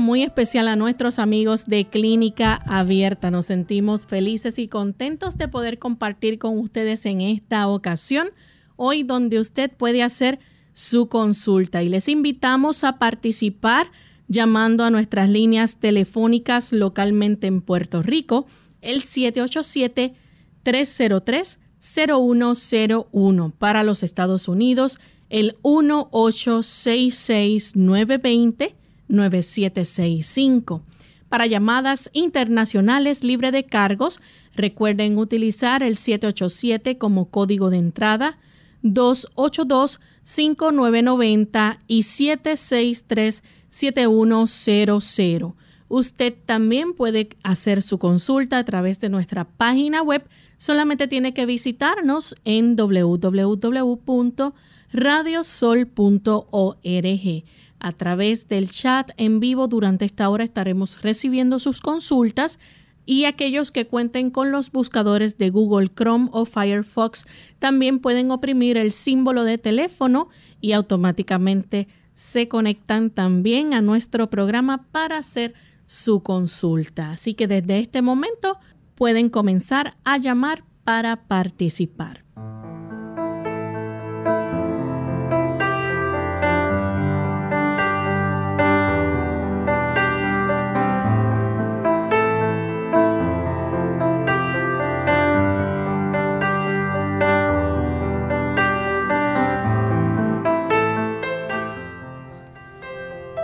Muy especial a nuestros amigos de Clínica Abierta. Nos sentimos felices y contentos de poder compartir con ustedes en esta ocasión, hoy donde usted puede hacer su consulta y les invitamos a participar llamando a nuestras líneas telefónicas localmente en Puerto Rico, el 787-303-0101 para los Estados Unidos, el 1866 920 9765. Para llamadas internacionales libre de cargos, recuerden utilizar el 787 como código de entrada, 282-5990 y 763-7100. Usted también puede hacer su consulta a través de nuestra página web. Solamente tiene que visitarnos en www.radiosol.org. A través del chat en vivo durante esta hora estaremos recibiendo sus consultas y aquellos que cuenten con los buscadores de Google Chrome o Firefox también pueden oprimir el símbolo de teléfono y automáticamente se conectan también a nuestro programa para hacer su consulta. Así que desde este momento pueden comenzar a llamar para participar.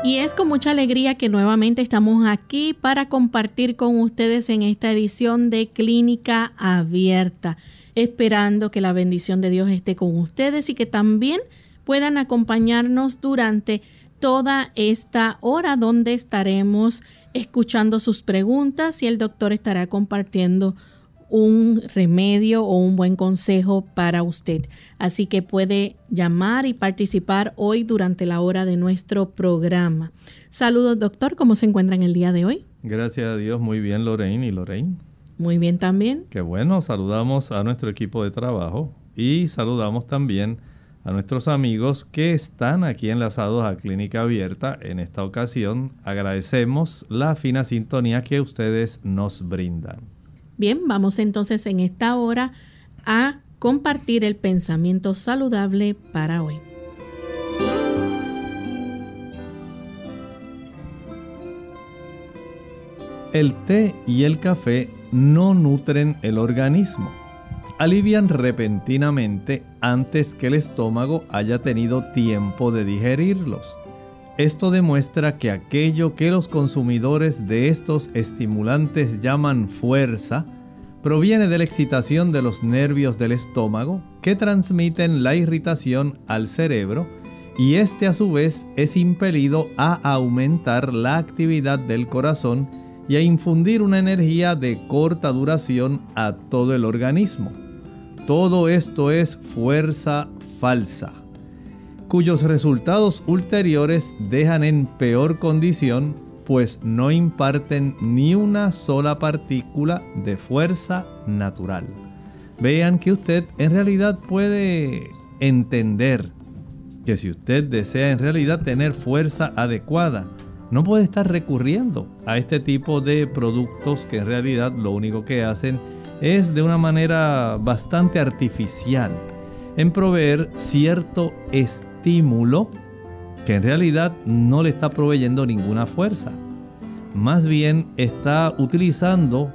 Y es con mucha alegría que nuevamente estamos aquí para compartir con ustedes en esta edición de Clínica Abierta, esperando que la bendición de Dios esté con ustedes y que también puedan acompañarnos durante toda esta hora donde estaremos escuchando sus preguntas y el doctor estará compartiendo un remedio o un buen consejo para usted. Así que puede llamar y participar hoy durante la hora de nuestro programa. Saludos, doctor. ¿Cómo se encuentra en el día de hoy? Gracias a Dios, muy bien, Lorraine y Lorraine. Muy bien también. Qué bueno, saludamos a nuestro equipo de trabajo y saludamos también a nuestros amigos que están aquí enlazados a Clínica Abierta. En esta ocasión agradecemos la fina sintonía que ustedes nos brindan. Bien, vamos entonces en esta hora a compartir el pensamiento saludable para hoy. El té y el café no nutren el organismo. Alivian repentinamente antes que el estómago haya tenido tiempo de digerirlos. Esto demuestra que aquello que los consumidores de estos estimulantes llaman fuerza proviene de la excitación de los nervios del estómago que transmiten la irritación al cerebro y este a su vez es impelido a aumentar la actividad del corazón y a infundir una energía de corta duración a todo el organismo. Todo esto es fuerza falsa cuyos resultados ulteriores dejan en peor condición, pues no imparten ni una sola partícula de fuerza natural. Vean que usted en realidad puede entender que si usted desea en realidad tener fuerza adecuada, no puede estar recurriendo a este tipo de productos que en realidad lo único que hacen es de una manera bastante artificial en proveer cierto estímulo que en realidad no le está proveyendo ninguna fuerza. Más bien está utilizando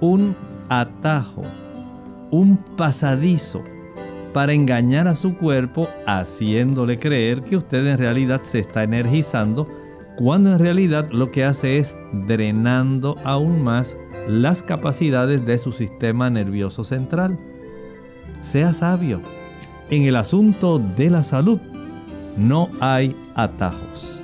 un atajo, un pasadizo para engañar a su cuerpo haciéndole creer que usted en realidad se está energizando cuando en realidad lo que hace es drenando aún más las capacidades de su sistema nervioso central. Sea sabio. En el asunto de la salud no hay atajos.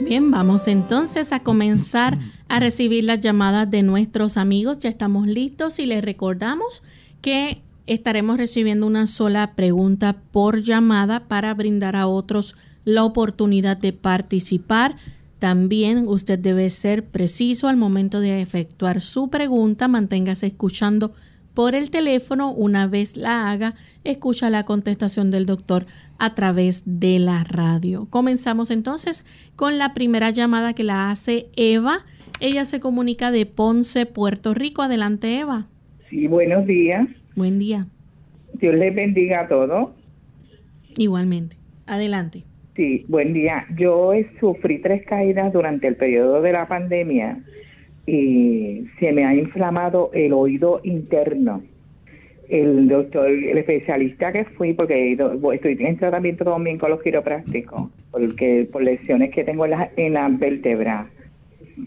Bien, vamos entonces a comenzar a recibir las llamadas de nuestros amigos. Ya estamos listos y les recordamos que estaremos recibiendo una sola pregunta por llamada para brindar a otros la oportunidad de participar. También usted debe ser preciso al momento de efectuar su pregunta. Manténgase escuchando por el teléfono. Una vez la haga, escucha la contestación del doctor a través de la radio. Comenzamos entonces con la primera llamada que la hace Eva. Ella se comunica de Ponce, Puerto Rico. Adelante, Eva. Sí, buenos días. Buen día. Dios les bendiga a todos. Igualmente. Adelante. Sí, buen día. Yo sufrí tres caídas durante el periodo de la pandemia y se me ha inflamado el oído interno. El doctor, el especialista que fui, porque estoy en tratamiento también con los quiroprácticos, porque por lesiones que tengo en la, en la vértebra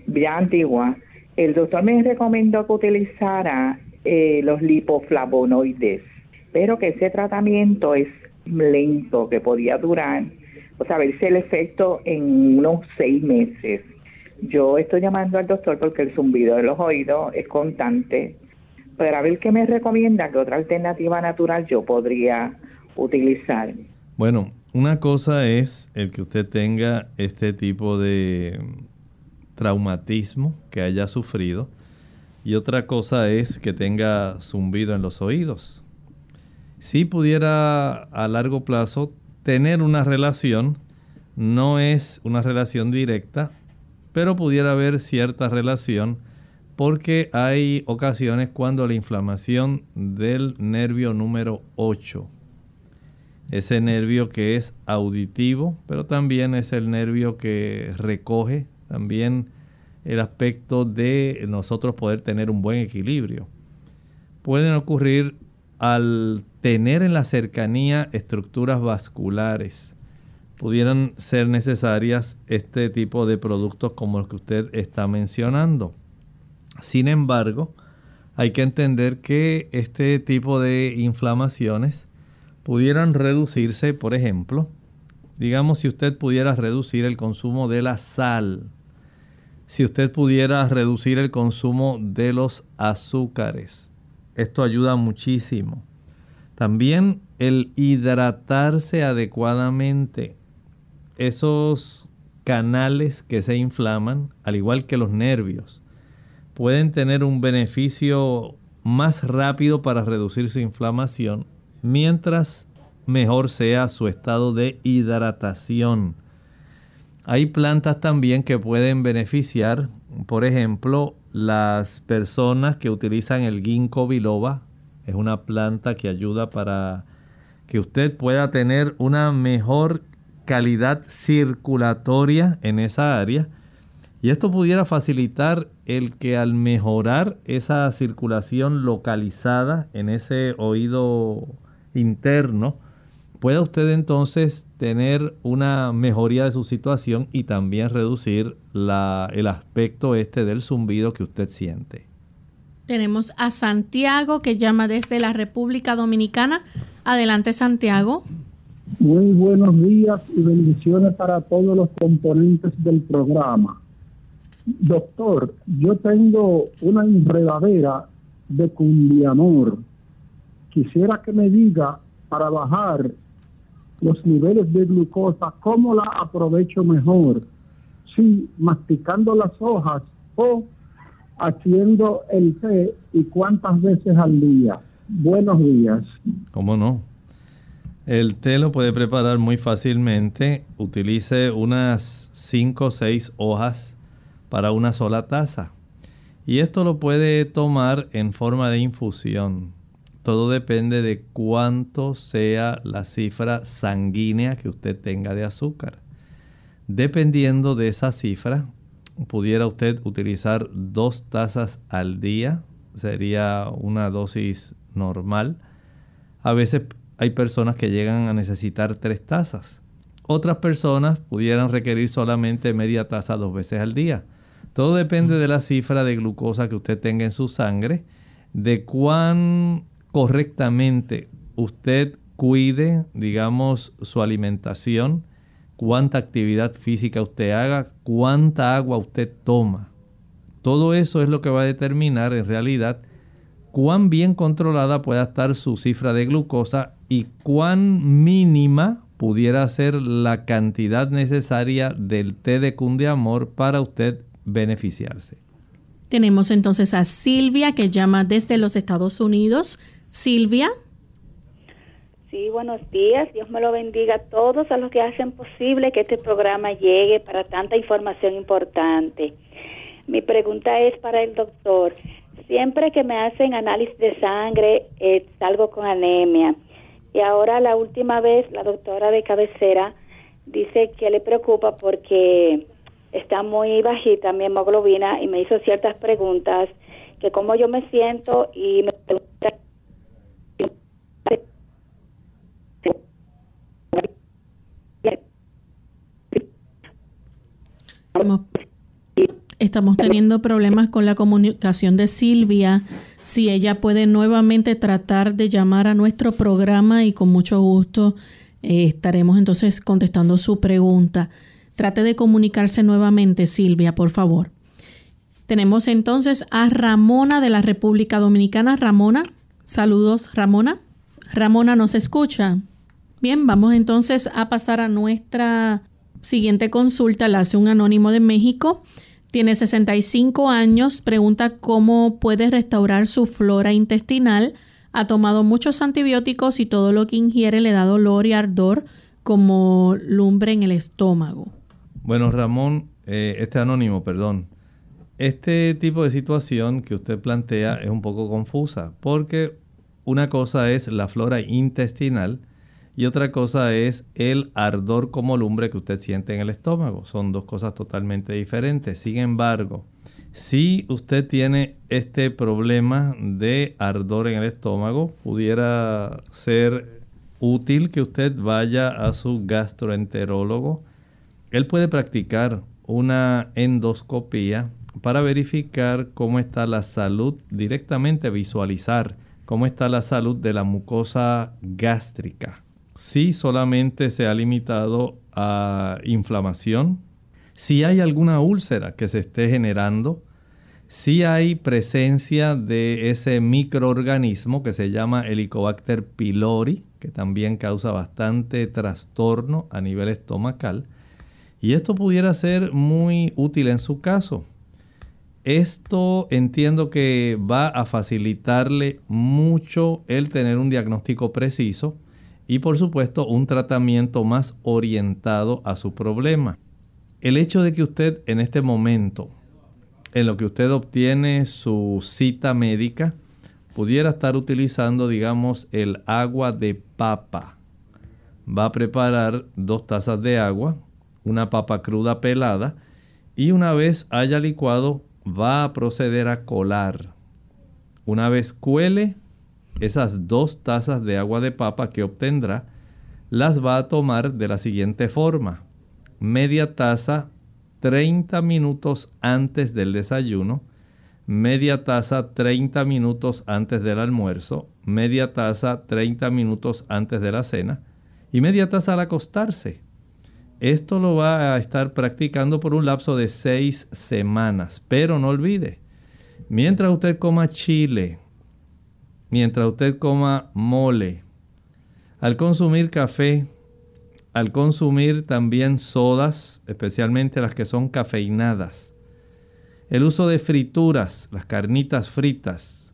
ya antigua, el doctor me recomendó que utilizara eh, los lipoflavonoides, pero que ese tratamiento es lento, que podía durar o sea, verse el efecto en unos seis meses. Yo estoy llamando al doctor porque el zumbido de los oídos es constante, para ver qué me recomienda, qué otra alternativa natural yo podría utilizar. Bueno, una cosa es el que usted tenga este tipo de traumatismo que haya sufrido y otra cosa es que tenga zumbido en los oídos. Si pudiera a largo plazo tener una relación. No es una relación directa, pero pudiera haber cierta relación porque hay ocasiones cuando la inflamación del nervio número 8, ese nervio que es auditivo, pero también es el nervio que recoge también el aspecto de nosotros poder tener un buen equilibrio. Pueden ocurrir al tener en la cercanía estructuras vasculares, pudieran ser necesarias este tipo de productos como los que usted está mencionando. Sin embargo, hay que entender que este tipo de inflamaciones pudieran reducirse, por ejemplo, digamos si usted pudiera reducir el consumo de la sal, si usted pudiera reducir el consumo de los azúcares, esto ayuda muchísimo. También el hidratarse adecuadamente. Esos canales que se inflaman, al igual que los nervios, pueden tener un beneficio más rápido para reducir su inflamación, mientras mejor sea su estado de hidratación. Hay plantas también que pueden beneficiar, por ejemplo, las personas que utilizan el ginkgo biloba es una planta que ayuda para que usted pueda tener una mejor calidad circulatoria en esa área. Y esto pudiera facilitar el que al mejorar esa circulación localizada en ese oído interno, pueda usted entonces tener una mejoría de su situación y también reducir el aspecto este del zumbido que usted siente. Tenemos a Santiago que llama desde la República Dominicana. Adelante Santiago. Muy buenos días y bendiciones para todos los componentes del programa. Doctor, yo tengo una enredadera de cumbiamor. Quisiera que me diga para bajar los niveles de glucosa, ¿cómo la aprovecho mejor? Si masticando las hojas o haciendo el té y cuántas veces al día. Buenos días. ¿Cómo no? El té lo puede preparar muy fácilmente. Utilice unas 5 o 6 hojas para una sola taza. Y esto lo puede tomar en forma de infusión. Todo depende de cuánto sea la cifra sanguínea que usted tenga de azúcar. Dependiendo de esa cifra, pudiera usted utilizar dos tazas al día. Sería una dosis normal. A veces hay personas que llegan a necesitar tres tazas. Otras personas pudieran requerir solamente media taza dos veces al día. Todo depende de la cifra de glucosa que usted tenga en su sangre, de cuán correctamente usted cuide, digamos, su alimentación, cuánta actividad física usted haga, cuánta agua usted toma. Todo eso es lo que va a determinar en realidad cuán bien controlada pueda estar su cifra de glucosa y cuán mínima pudiera ser la cantidad necesaria del té de cundiamor para usted beneficiarse. Tenemos entonces a Silvia que llama desde los Estados Unidos. Silvia. Sí, buenos días. Dios me lo bendiga a todos a los que hacen posible que este programa llegue para tanta información importante. Mi pregunta es para el doctor. Siempre que me hacen análisis de sangre, eh, salgo con anemia. Y ahora la última vez la doctora de cabecera dice que le preocupa porque está muy bajita mi hemoglobina y me hizo ciertas preguntas que cómo yo me siento y me pregunta Estamos teniendo problemas con la comunicación de Silvia. Si ella puede nuevamente tratar de llamar a nuestro programa y con mucho gusto eh, estaremos entonces contestando su pregunta. Trate de comunicarse nuevamente, Silvia, por favor. Tenemos entonces a Ramona de la República Dominicana. Ramona, saludos, Ramona. Ramona nos escucha. Bien, vamos entonces a pasar a nuestra siguiente consulta. La hace un anónimo de México. Tiene 65 años. Pregunta cómo puede restaurar su flora intestinal. Ha tomado muchos antibióticos y todo lo que ingiere le da dolor y ardor como lumbre en el estómago. Bueno, Ramón, eh, este anónimo, perdón. Este tipo de situación que usted plantea es un poco confusa porque una cosa es la flora intestinal y otra cosa es el ardor como lumbre que usted siente en el estómago. Son dos cosas totalmente diferentes. Sin embargo, si usted tiene este problema de ardor en el estómago, pudiera ser útil que usted vaya a su gastroenterólogo él puede practicar una endoscopía para verificar cómo está la salud, directamente visualizar cómo está la salud de la mucosa gástrica. Si solamente se ha limitado a inflamación, si hay alguna úlcera que se esté generando, si hay presencia de ese microorganismo que se llama Helicobacter pylori, que también causa bastante trastorno a nivel estomacal, y esto pudiera ser muy útil en su caso. Esto entiendo que va a facilitarle mucho el tener un diagnóstico preciso y por supuesto un tratamiento más orientado a su problema. El hecho de que usted en este momento, en lo que usted obtiene su cita médica, pudiera estar utilizando, digamos, el agua de papa. Va a preparar dos tazas de agua, una papa cruda pelada y una vez haya licuado va a proceder a colar. Una vez cuele esas dos tazas de agua de papa que obtendrá, las va a tomar de la siguiente forma. Media taza 30 minutos antes del desayuno, media taza 30 minutos antes del almuerzo, media taza 30 minutos antes de la cena y media taza al acostarse. Esto lo va a estar practicando por un lapso de seis semanas. Pero no olvide, mientras usted coma chile, mientras usted coma mole, al consumir café, al consumir también sodas, especialmente las que son cafeinadas, el uso de frituras, las carnitas fritas,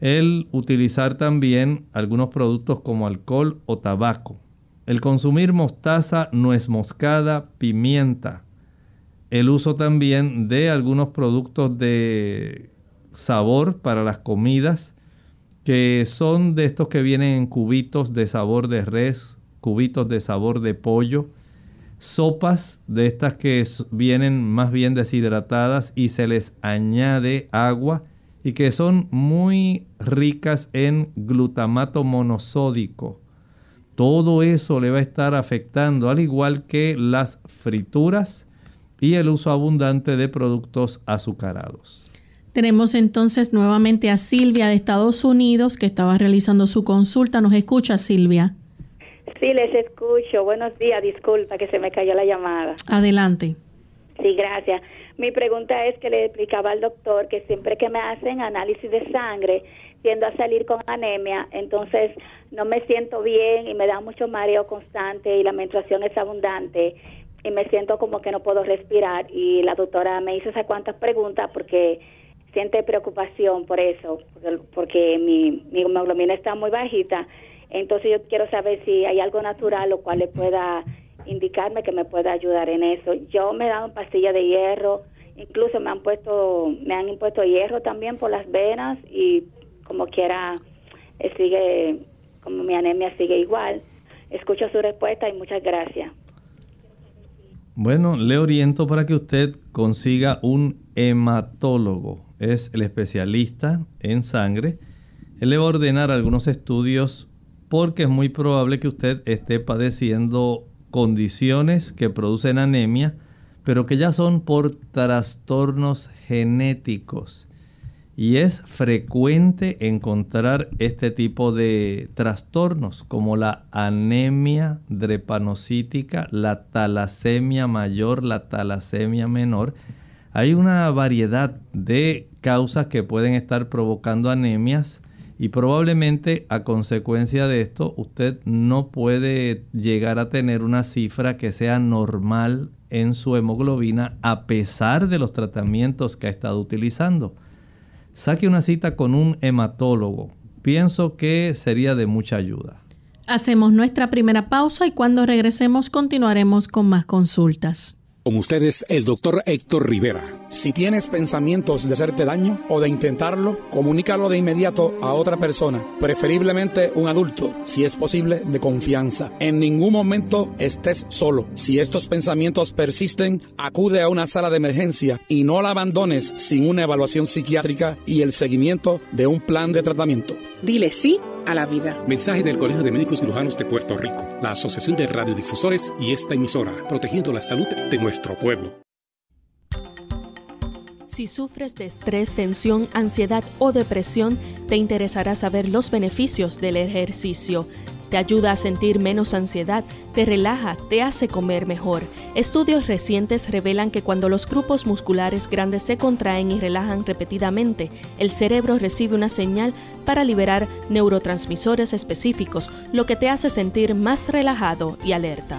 el utilizar también algunos productos como alcohol o tabaco, El consumir mostaza, nuez moscada, pimienta. El uso también de algunos productos de sabor para las comidas, que son de estos que vienen en cubitos de sabor de res, cubitos de sabor de pollo, sopas de estas que vienen más bien deshidratadas y se les añade agua y que son muy ricas en glutamato monosódico. Todo eso le va a estar afectando, al igual que las frituras y el uso abundante de productos azucarados. Tenemos entonces nuevamente a Silvia de Estados Unidos que estaba realizando su consulta. ¿Nos escucha Silvia? Sí, les escucho. Buenos días. Disculpa que se me cayó la llamada. Adelante. Sí, gracias. Mi pregunta es que le explicaba al doctor que siempre que me hacen análisis de sangre tiendo a salir con anemia, entonces no me siento bien y me da mucho mareo constante y la menstruación es abundante y me siento como que no puedo respirar y la doctora me hizo esas cuantas preguntas porque siente preocupación por eso, porque, mi, mi hemoglobina está muy bajita. Entonces yo quiero saber si hay algo natural o cual le pueda indicarme que me pueda ayudar en eso. Yo me he dado pastilla de hierro, incluso me han puesto, me han impuesto hierro también por las venas y como quiera eh, sigue, como mi anemia sigue igual. Escucho su respuesta y muchas gracias. Bueno, le oriento para que usted consiga un hematólogo. Es el especialista en sangre. Él le va a ordenar algunos estudios porque es muy probable que usted esté padeciendo condiciones que producen anemia, pero que ya son por trastornos genéticos. Y es frecuente encontrar este tipo de trastornos como la anemia drepanocítica, la talasemia mayor, la talasemia menor. Hay una variedad de causas que pueden estar provocando anemias y probablemente a consecuencia de esto usted no puede llegar a tener una cifra que sea normal en su hemoglobina a pesar de los tratamientos que ha estado utilizando saque una cita con un hematólogo. Pienso que sería de mucha ayuda. Hacemos nuestra primera pausa y cuando regresemos continuaremos con más consultas. Con ustedes, el doctor Héctor Rivera. Si tienes pensamientos de hacerte daño o de intentarlo, comunícalo de inmediato a otra persona, preferiblemente un adulto, si es posible, de confianza. En ningún momento estés solo. Si estos pensamientos persisten, acude a una sala de emergencia y no la abandones sin una evaluación psiquiátrica y el seguimiento de un plan de tratamiento. Dile sí a la vida. Mensaje del Colegio de Médicos Cirujanos de Puerto Rico, la Asociación de Radiodifusores y esta emisora, protegiendo la salud de nuestro pueblo. Si sufres de estrés, tensión, ansiedad o depresión, te interesará saber los beneficios del ejercicio. Te ayuda a sentir menos ansiedad, te relaja, te hace comer mejor. Estudios recientes revelan que cuando los grupos musculares grandes se contraen y relajan repetidamente, el cerebro recibe una señal para liberar neurotransmisores específicos, lo que te hace sentir más relajado y alerta.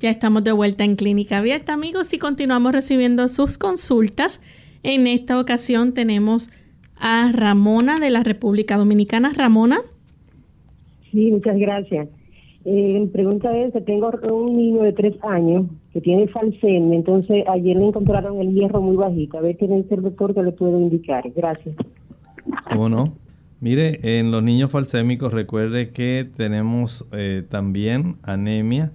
Ya estamos de vuelta en Clínica Abierta, amigos, y continuamos recibiendo sus consultas. En esta ocasión tenemos a Ramona de la República Dominicana. Ramona. Sí, muchas gracias. Eh, mi pregunta es que tengo un niño de tres años que tiene falsemia, entonces ayer le encontraron el hierro muy bajito. A ver, tiene el doctor que le puedo indicar. Gracias. ¿Cómo no? Mire, en los niños falsémicos recuerde que tenemos eh, también anemia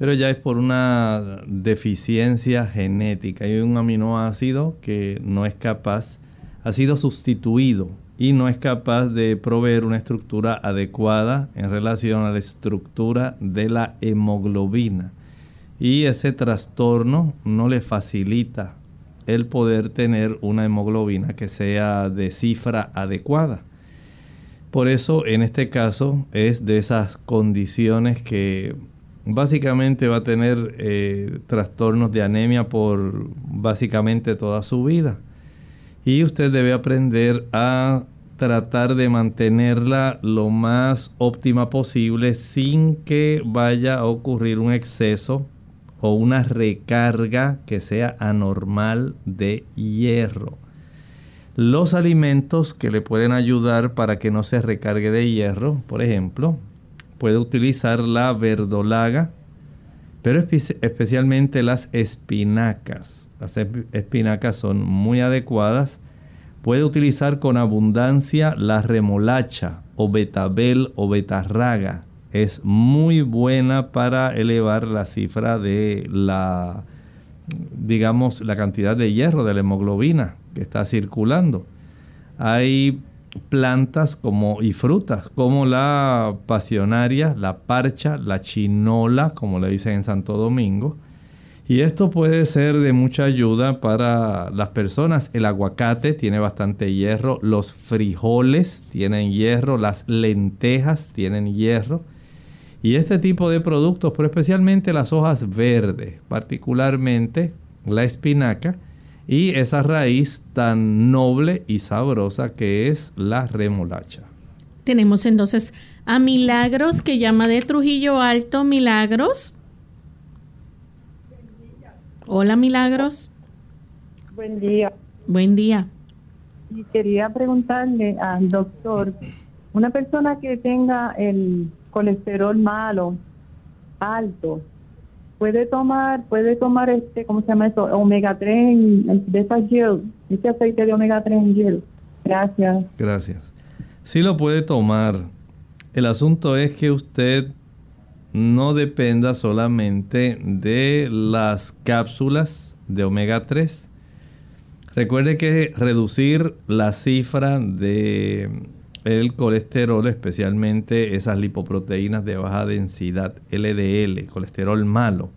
pero ya es por una deficiencia genética. Hay un aminoácido que no es capaz, ha sido sustituido y no es capaz de proveer una estructura adecuada en relación a la estructura de la hemoglobina. Y ese trastorno no le facilita el poder tener una hemoglobina que sea de cifra adecuada. Por eso en este caso es de esas condiciones que básicamente va a tener eh, trastornos de anemia por básicamente toda su vida. Y usted debe aprender a tratar de mantenerla lo más óptima posible sin que vaya a ocurrir un exceso o una recarga que sea anormal de hierro. Los alimentos que le pueden ayudar para que no se recargue de hierro, por ejemplo, puede utilizar la verdolaga, pero especialmente las espinacas. Las espinacas son muy adecuadas. Puede utilizar con abundancia la remolacha o betabel o betarraga. Es muy buena para elevar la cifra de la, digamos, la cantidad de hierro de la hemoglobina que está circulando. Hay plantas como, y frutas como la pasionaria, la parcha, la chinola, como le dicen en Santo Domingo. Y esto puede ser de mucha ayuda para las personas. El aguacate tiene bastante hierro, los frijoles tienen hierro, las lentejas tienen hierro. Y este tipo de productos, pero especialmente las hojas verdes, particularmente la espinaca, y esa raíz tan noble y sabrosa que es la remolacha. Tenemos entonces a Milagros que llama de Trujillo Alto. Milagros. Hola Milagros. Buen día. Buen día. Y quería preguntarle al doctor, una persona que tenga el colesterol malo, alto, puede tomar, puede tomar este, ¿cómo se llama eso? Omega 3 de esa gel, este aceite de omega 3 en gel. Gracias. Gracias. Sí lo puede tomar. El asunto es que usted no dependa solamente de las cápsulas de omega 3. Recuerde que reducir la cifra de el colesterol, especialmente esas lipoproteínas de baja densidad, LDL, colesterol malo,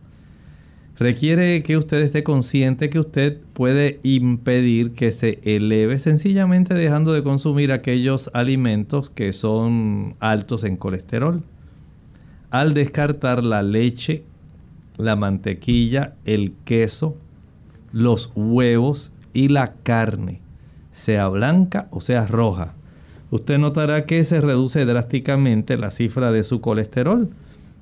requiere que usted esté consciente que usted puede impedir que se eleve sencillamente dejando de consumir aquellos alimentos que son altos en colesterol. Al descartar la leche, la mantequilla, el queso, los huevos y la carne, sea blanca o sea roja usted notará que se reduce drásticamente la cifra de su colesterol.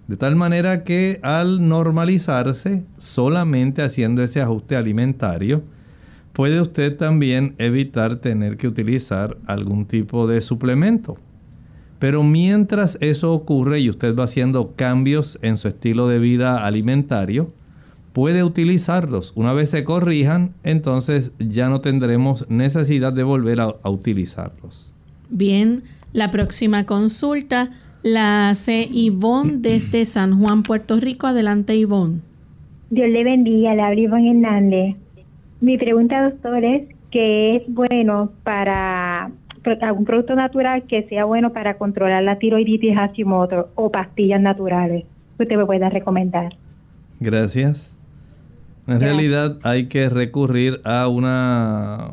De tal manera que al normalizarse, solamente haciendo ese ajuste alimentario, puede usted también evitar tener que utilizar algún tipo de suplemento. Pero mientras eso ocurre y usted va haciendo cambios en su estilo de vida alimentario, puede utilizarlos. Una vez se corrijan, entonces ya no tendremos necesidad de volver a, a utilizarlos. Bien, la próxima consulta la hace Ivonne desde San Juan, Puerto Rico. Adelante, Ivonne. Dios le bendiga, le habla Ivonne Hernández. Mi pregunta, doctor, es ¿qué es bueno para algún producto natural que sea bueno para controlar la tiroiditis Hashimoto o pastillas naturales que usted me pueda recomendar? Gracias. En realidad hay que recurrir a una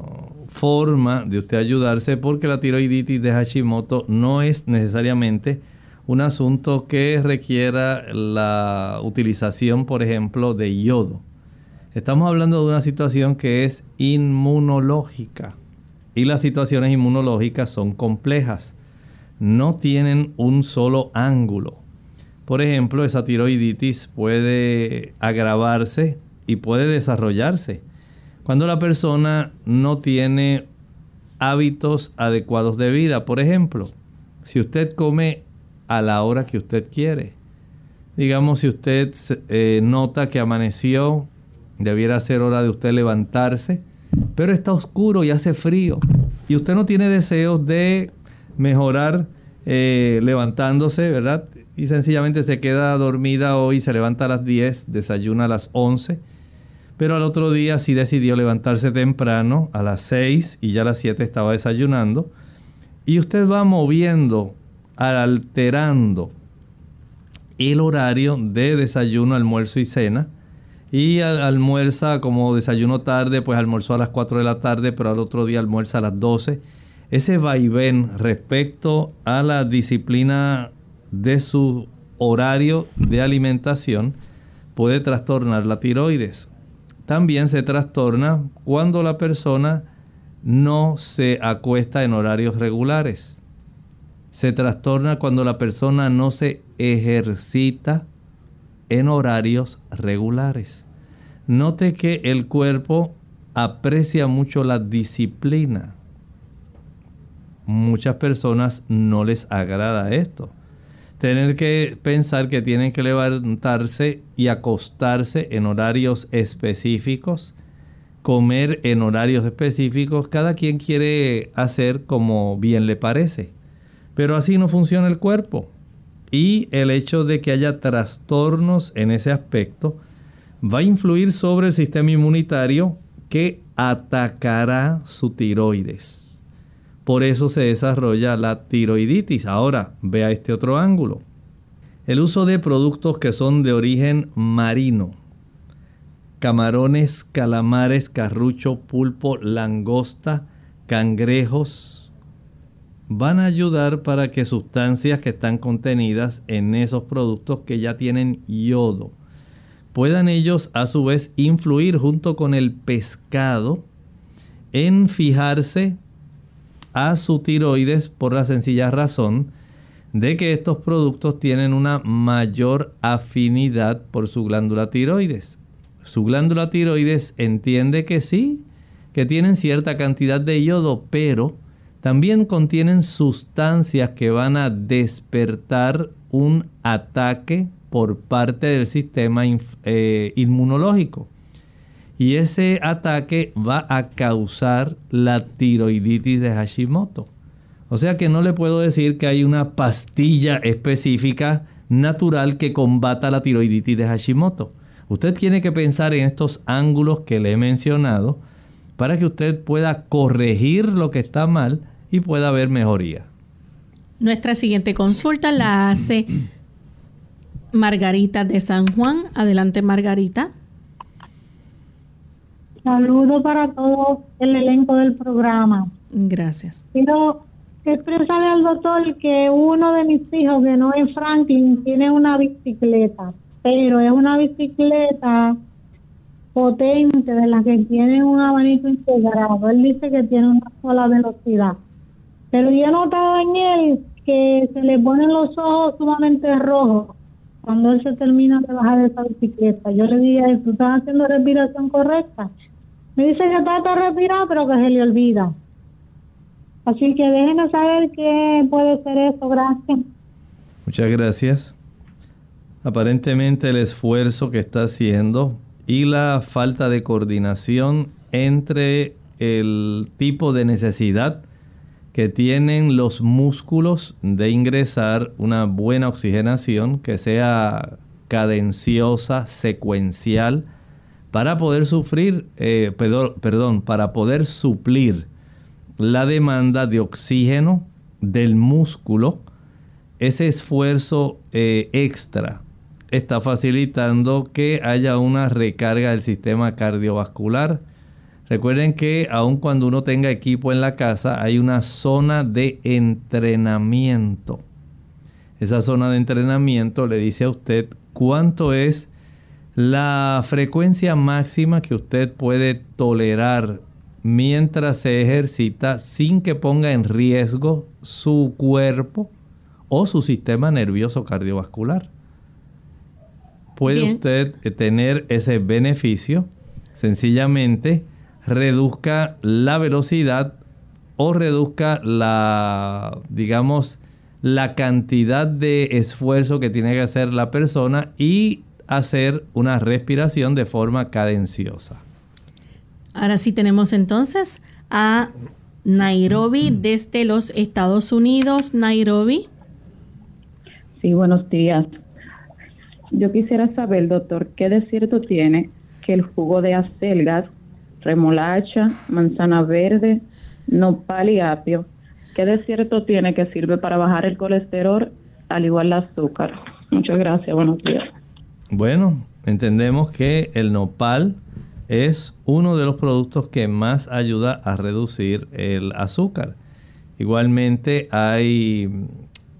forma de usted ayudarse porque la tiroiditis de Hashimoto no es necesariamente un asunto que requiera la utilización, por ejemplo, de yodo. Estamos hablando de una situación que es inmunológica y las situaciones inmunológicas son complejas. No tienen un solo ángulo. Por ejemplo, esa tiroiditis puede agravarse y puede desarrollarse cuando la persona no tiene hábitos adecuados de vida. Por ejemplo, si usted come a la hora que usted quiere, digamos si usted eh, nota que amaneció, debiera ser hora de usted levantarse, pero está oscuro y hace frío, y usted no tiene deseos de mejorar eh, levantándose, ¿verdad? y sencillamente se queda dormida hoy, se levanta a las 10, desayuna a las 11, pero al otro día sí decidió levantarse temprano, a las 6 y ya a las 7 estaba desayunando. Y usted va moviendo, alterando el horario de desayuno, almuerzo y cena. Y almuerza como desayuno tarde, pues almorzó a las 4 de la tarde, pero al otro día almuerza a las 12. Ese vaivén respecto a la disciplina de su horario de alimentación puede trastornar la tiroides también se trastorna cuando la persona no se acuesta en horarios regulares. Se trastorna cuando la persona no se ejercita en horarios regulares. Note que el cuerpo aprecia mucho la disciplina. Muchas personas no les agrada esto tener que pensar que tienen que levantarse y acostarse en horarios específicos, comer en horarios específicos, cada quien quiere hacer como bien le parece. Pero así no funciona el cuerpo. Y el hecho de que haya trastornos en ese aspecto va a influir sobre el sistema inmunitario que atacará su tiroides. Por eso se desarrolla la tiroiditis. Ahora, vea este otro ángulo. El uso de productos que son de origen marino. Camarones, calamares, carrucho, pulpo, langosta, cangrejos. Van a ayudar para que sustancias que están contenidas en esos productos que ya tienen yodo puedan ellos a su vez influir junto con el pescado en fijarse a su tiroides por la sencilla razón de que estos productos tienen una mayor afinidad por su glándula tiroides. Su glándula tiroides entiende que sí, que tienen cierta cantidad de yodo, pero también contienen sustancias que van a despertar un ataque por parte del sistema eh, inmunológico y ese ataque va a causar la tiroiditis de Hashimoto. O sea que no le puedo decir que hay una pastilla específica natural que combata la tiroiditis de Hashimoto. Usted tiene que pensar en estos ángulos que le he mencionado para que usted pueda corregir lo que está mal y pueda ver mejoría. Nuestra siguiente consulta la hace Margarita de San Juan. Adelante, Margarita. Saludos para todo el elenco del programa. Gracias. Quiero expresarle al doctor que uno de mis hijos, que no es Franklin, tiene una bicicleta, pero es una bicicleta potente de la que tiene un abanico integrado. Él dice que tiene una sola velocidad. Pero yo he notado en él que se le ponen los ojos sumamente rojos cuando él se termina de bajar de esa bicicleta. Yo le dije, ¿tú estás haciendo respiración correcta? Me dice que trata de respirar, pero que se le olvida. Así que déjenos saber qué puede ser eso. Gracias. Muchas gracias. Aparentemente el esfuerzo que está haciendo y la falta de coordinación entre el tipo de necesidad que tienen los músculos de ingresar una buena oxigenación que sea cadenciosa, secuencial, para poder sufrir, eh, perdón, para poder suplir la demanda de oxígeno del músculo, ese esfuerzo eh, extra está facilitando que haya una recarga del sistema cardiovascular. Recuerden que aun cuando uno tenga equipo en la casa, hay una zona de entrenamiento. Esa zona de entrenamiento le dice a usted cuánto es la frecuencia máxima que usted puede tolerar mientras se ejercita sin que ponga en riesgo su cuerpo o su sistema nervioso cardiovascular. Puede usted eh, tener ese beneficio, sencillamente reduzca la velocidad o reduzca la, digamos, la cantidad de esfuerzo que tiene que hacer la persona y hacer una respiración de forma cadenciosa. Ahora sí tenemos entonces a Nairobi desde los Estados Unidos. Nairobi. Sí, Sí, buenos días. Yo quisiera saber, doctor, ¿qué de cierto tiene que el jugo de acelgas, remolacha, manzana verde, nopal y apio, qué de cierto tiene que sirve para bajar el colesterol al igual el azúcar? Muchas gracias, buenos días. Bueno, entendemos que el nopal es uno de los productos que más ayuda a reducir el azúcar. Igualmente hay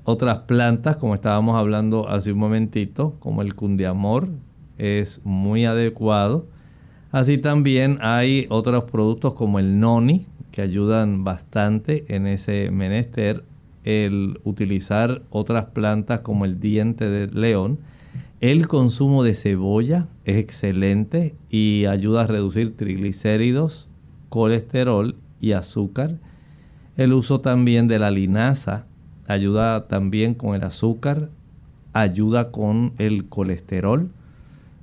otras plantas, como estábamos hablando hace un momentito, como el cundiamor, es muy adecuado. Así también hay otros productos como el noni, que ayudan bastante en ese menester. El utilizar otras plantas como el diente de león. El consumo de cebolla es excelente y ayuda a reducir triglicéridos, colesterol y azúcar. El uso también de la linaza ayuda también con el azúcar, ayuda con el colesterol.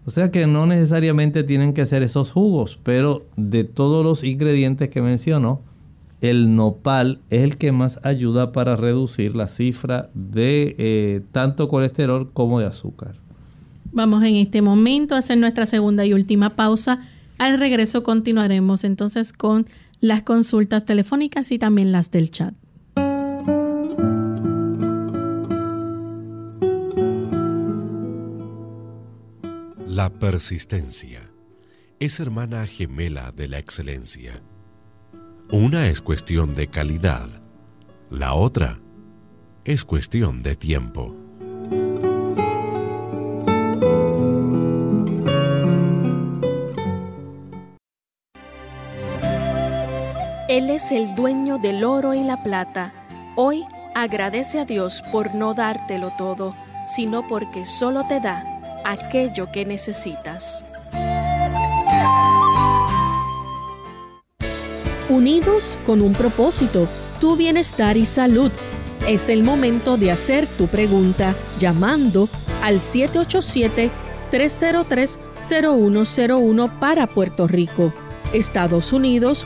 O sea que no necesariamente tienen que ser esos jugos, pero de todos los ingredientes que mencionó, el nopal es el que más ayuda para reducir la cifra de eh, tanto colesterol como de azúcar. Vamos en este momento a hacer nuestra segunda y última pausa. Al regreso continuaremos entonces con las consultas telefónicas y también las del chat. La persistencia es hermana gemela de la excelencia. Una es cuestión de calidad, la otra es cuestión de tiempo. Él es el dueño del oro y la plata. Hoy agradece a Dios por no dártelo todo, sino porque solo te da aquello que necesitas. Unidos con un propósito, tu bienestar y salud. Es el momento de hacer tu pregunta llamando al 787-303-0101 para Puerto Rico, Estados Unidos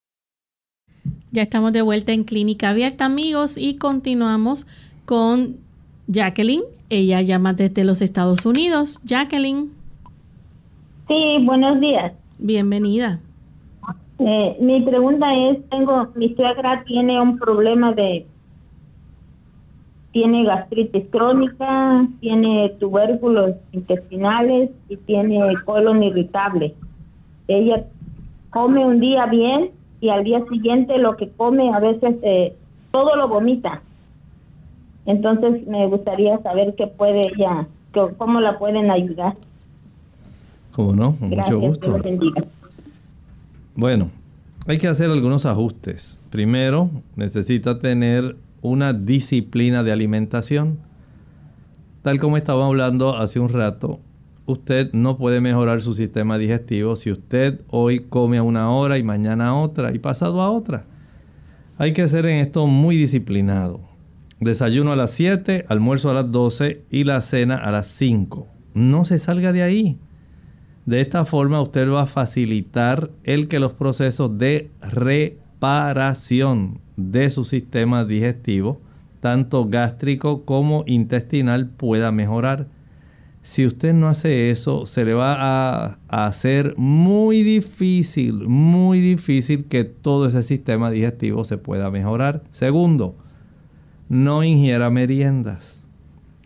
Ya estamos de vuelta en Clínica Abierta, amigos, y continuamos con Jacqueline. Ella llama desde los Estados Unidos. Jacqueline. Sí, buenos días. Bienvenida. Eh, mi pregunta es, tengo, mi suegra tiene un problema de, tiene gastritis crónica, tiene tubérculos intestinales y tiene colon irritable. Ella come un día bien y al día siguiente lo que come a veces eh, todo lo vomita. Entonces me gustaría saber qué puede ella, cómo la pueden ayudar. ¿Cómo no? Con mucho gusto. Bueno, hay que hacer algunos ajustes. Primero, necesita tener una disciplina de alimentación. Tal como estábamos hablando hace un rato, usted no puede mejorar su sistema digestivo si usted hoy come a una hora y mañana a otra y pasado a otra. Hay que ser en esto muy disciplinado. Desayuno a las 7, almuerzo a las 12 y la cena a las 5. No se salga de ahí. De esta forma usted va a facilitar el que los procesos de reparación de su sistema digestivo, tanto gástrico como intestinal, pueda mejorar. Si usted no hace eso, se le va a, hacer muy difícil, muy difícil que todo ese sistema digestivo se pueda mejorar. Segundo, no ingiera meriendas.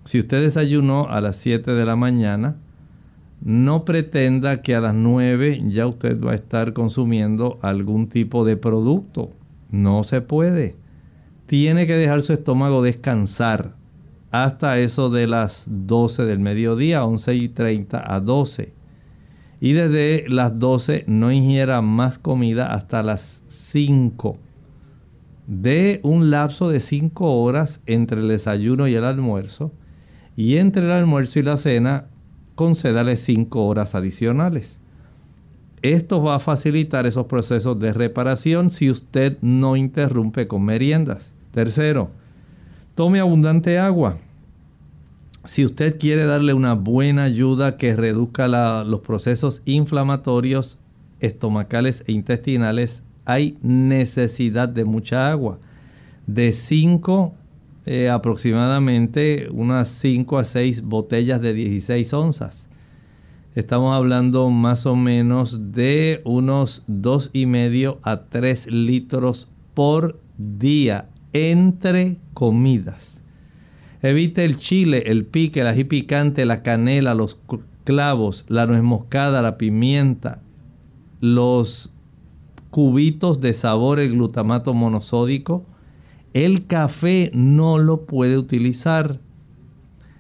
Si usted desayunó a las 7 de la mañana, no pretenda que a las 9 ya usted va a estar consumiendo algún tipo de producto. No se puede. Tiene que dejar su estómago descansar hasta eso de las 12 del mediodía, 11 y 30 a 12. Y desde las 12 no ingiera más comida hasta las 5. De un lapso de 5 horas entre el desayuno y el almuerzo y entre el almuerzo y la cena concédale 5 horas adicionales. Esto va a facilitar esos procesos de reparación si usted no interrumpe con meriendas. Tercero, tome abundante agua. Si usted quiere darle una buena ayuda que reduzca los procesos inflamatorios estomacales e intestinales, hay necesidad de mucha agua. De 5 eh, aproximadamente unas 5 a 6 botellas de 16 onzas. Estamos hablando más o menos de unos 2,5 a 3 litros por día entre comidas. Evite el chile, el pique, el ají picante, la canela, los clavos, la nuez moscada, la pimienta, los cubitos de sabor, el glutamato monosódico, el café no lo puede utilizar.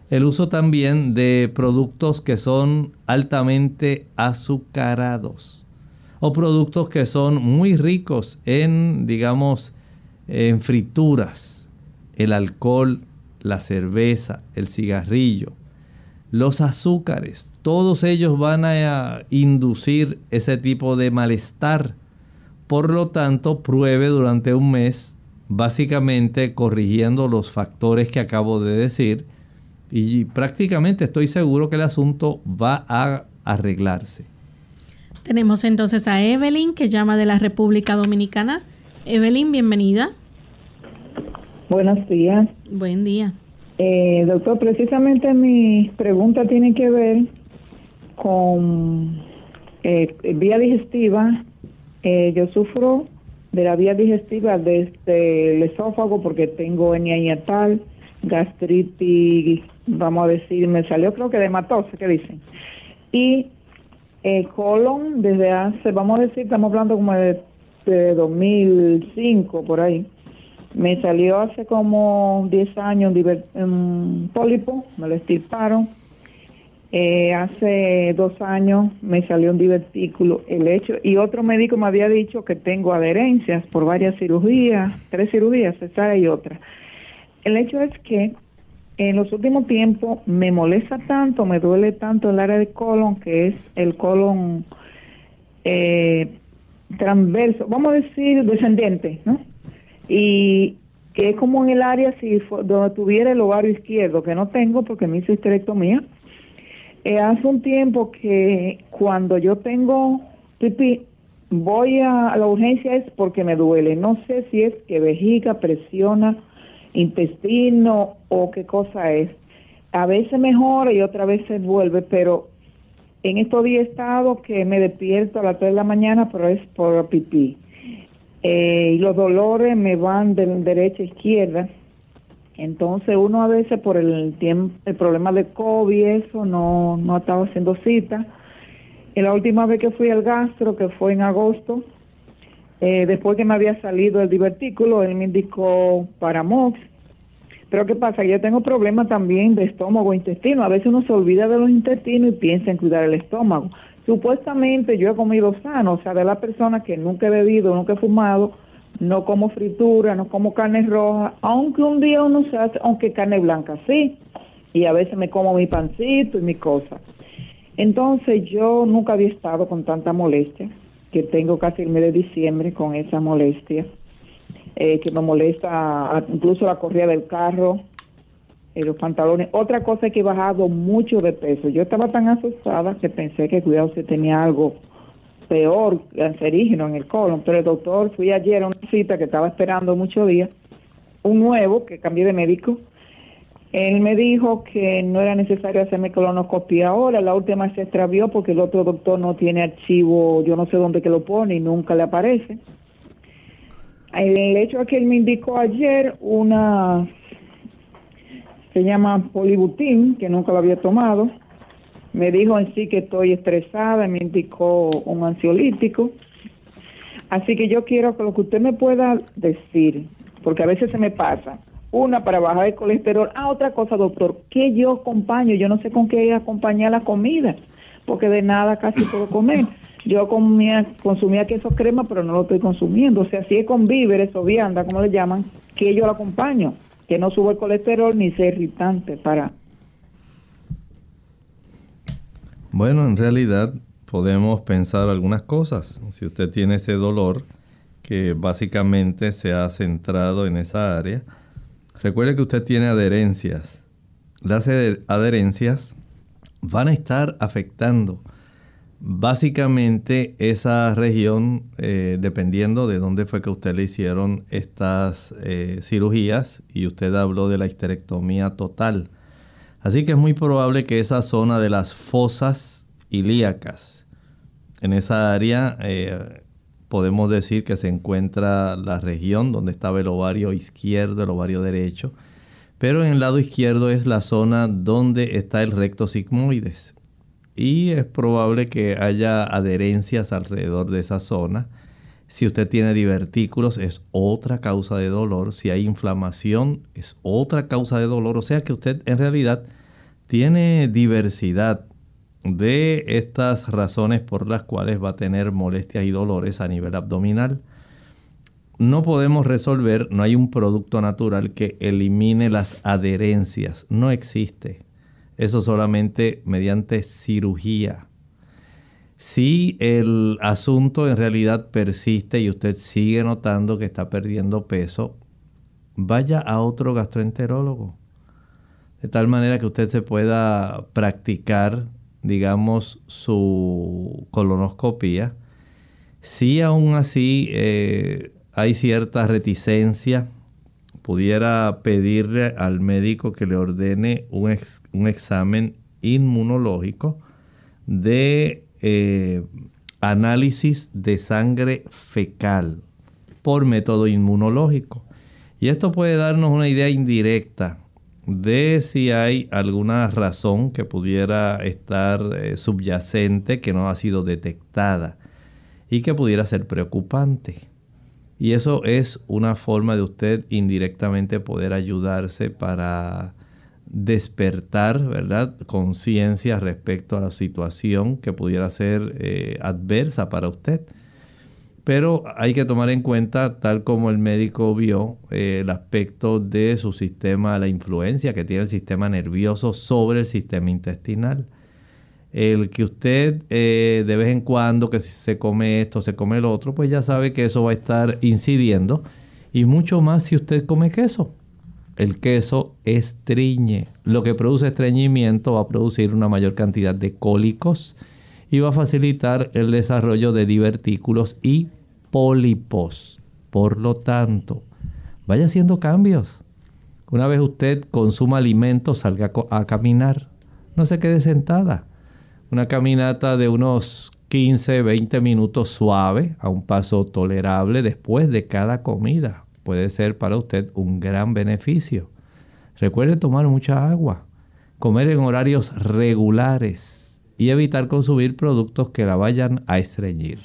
El uso también de productos que son altamente azucarados o productos que son muy ricos en, digamos, en frituras, el alcohol, la cerveza, el cigarrillo, los azúcares, todos ellos van a inducir ese tipo de malestar. Por lo tanto, pruebe durante un mes básicamente corrigiendo los factores que acabo de decir y prácticamente estoy seguro que el asunto va a arreglarse. Tenemos entonces a Evelyn que llama de la República Dominicana. Evelyn, bienvenida. Buenos días. Buen día. Eh, doctor, precisamente mi pregunta tiene que ver con eh, vía digestiva. Eh, yo sufro de la vía digestiva desde el esófago porque tengo hernia hiatal, gastritis, vamos a decir, me salió creo que de matose, ¿qué dicen? Y el colon desde hace, vamos a decir, estamos hablando como de, 2005 por ahí. Me salió hace como 10 años un pólipo, me lo estirparon eh, hace dos años me salió un divertículo, el hecho, y otro médico me había dicho que tengo adherencias por varias cirugías, tres cirugías, esa y otra. El hecho es que en los últimos tiempos me molesta tanto, me duele tanto el área de colon, que es el colon eh, transverso, vamos a decir descendente, ¿no? Y que es como en el área si donde tuviera el ovario izquierdo, que no tengo porque me hice histerectomía eh, hace un tiempo que cuando yo tengo pipí, voy a, la urgencia es porque me duele. No sé si es que vejiga presiona intestino o qué cosa es. A veces mejora y otra vez se vuelve, pero en estos días he estado que me despierto a las 3 de la mañana, pero es por pipí. Eh, y los dolores me van de derecha a izquierda entonces uno a veces por el tiempo, el problema de COVID, eso no, no ha estado haciendo cita. Y la última vez que fui al gastro, que fue en agosto, eh, después que me había salido el divertículo, él me indicó Paramox. Pero ¿qué pasa? Yo tengo problemas también de estómago e intestino. A veces uno se olvida de los intestinos y piensa en cuidar el estómago. Supuestamente yo he comido sano, o sea, de la persona que nunca he bebido, nunca he fumado, no como fritura, no como carne roja, aunque un día uno se hace, aunque carne blanca sí, y a veces me como mi pancito y mi cosa. Entonces yo nunca había estado con tanta molestia, que tengo casi el mes de diciembre con esa molestia, eh, que me molesta incluso la corrida del carro, eh, los pantalones. Otra cosa es que he bajado mucho de peso. Yo estaba tan asustada que pensé que cuidado si tenía algo peor cancerígeno en el colon. Pero el doctor, fui ayer a una cita que estaba esperando muchos días, un nuevo que cambié de médico. Él me dijo que no era necesario hacerme colonoscopia ahora, la última se extravió porque el otro doctor no tiene archivo, yo no sé dónde que lo pone y nunca le aparece. El hecho es que él me indicó ayer una, se llama polibutin, que nunca lo había tomado, me dijo en sí que estoy estresada, me indicó un ansiolítico. Así que yo quiero que lo que usted me pueda decir, porque a veces se me pasa, una para bajar el colesterol, ah, otra cosa, doctor, que yo acompaño, yo no sé con qué acompañar la comida, porque de nada casi puedo comer. Yo comía, consumía queso crema, pero no lo estoy consumiendo. O sea, si es con víveres o vianda, como le llaman, que yo lo acompaño, que no suba el colesterol ni sea irritante para... Bueno, en realidad podemos pensar algunas cosas. Si usted tiene ese dolor que básicamente se ha centrado en esa área, recuerde que usted tiene adherencias. Las adherencias van a estar afectando básicamente esa región, eh, dependiendo de dónde fue que usted le hicieron estas eh, cirugías y usted habló de la histerectomía total. Así que es muy probable que esa zona de las fosas ilíacas, en esa área eh, podemos decir que se encuentra la región donde estaba el ovario izquierdo, el ovario derecho, pero en el lado izquierdo es la zona donde está el recto sigmoides y es probable que haya adherencias alrededor de esa zona. Si usted tiene divertículos es otra causa de dolor. Si hay inflamación es otra causa de dolor. O sea que usted en realidad tiene diversidad de estas razones por las cuales va a tener molestias y dolores a nivel abdominal. No podemos resolver, no hay un producto natural que elimine las adherencias. No existe. Eso solamente mediante cirugía. Si el asunto en realidad persiste y usted sigue notando que está perdiendo peso, vaya a otro gastroenterólogo. De tal manera que usted se pueda practicar, digamos, su colonoscopia. Si aún así eh, hay cierta reticencia pudiera pedirle al médico que le ordene un, un examen inmunológico de eh, análisis de sangre fecal por método inmunológico. Y esto puede darnos una idea indirecta de si hay alguna razón que pudiera estar eh, subyacente que no ha sido detectada y que pudiera ser preocupante. Y eso es una forma de usted indirectamente poder ayudarse para despertar, ¿verdad? Conciencia respecto a la situación que pudiera ser eh, adversa para usted. Pero hay que tomar en cuenta, tal como el médico vio, eh, el aspecto de su sistema, la influencia que tiene el sistema nervioso sobre el sistema intestinal el que usted eh, de vez en cuando, que si se come esto, se come el otro, pues ya sabe que eso va a estar incidiendo. Y mucho más si usted come queso. El queso estriñe. Lo que produce estreñimiento va a producir una mayor cantidad de cólicos y va a facilitar el desarrollo de divertículos y pólipos. Por lo tanto, vaya haciendo cambios. Una vez usted consuma alimentos, salga a caminar. No se quede sentada una caminata de unos 15, 20 minutos suave, a un paso tolerable después de cada comida. Puede ser para usted un gran beneficio. Recuerde tomar mucha agua, comer en horarios regulares y evitar consumir productos que la vayan a estreñir.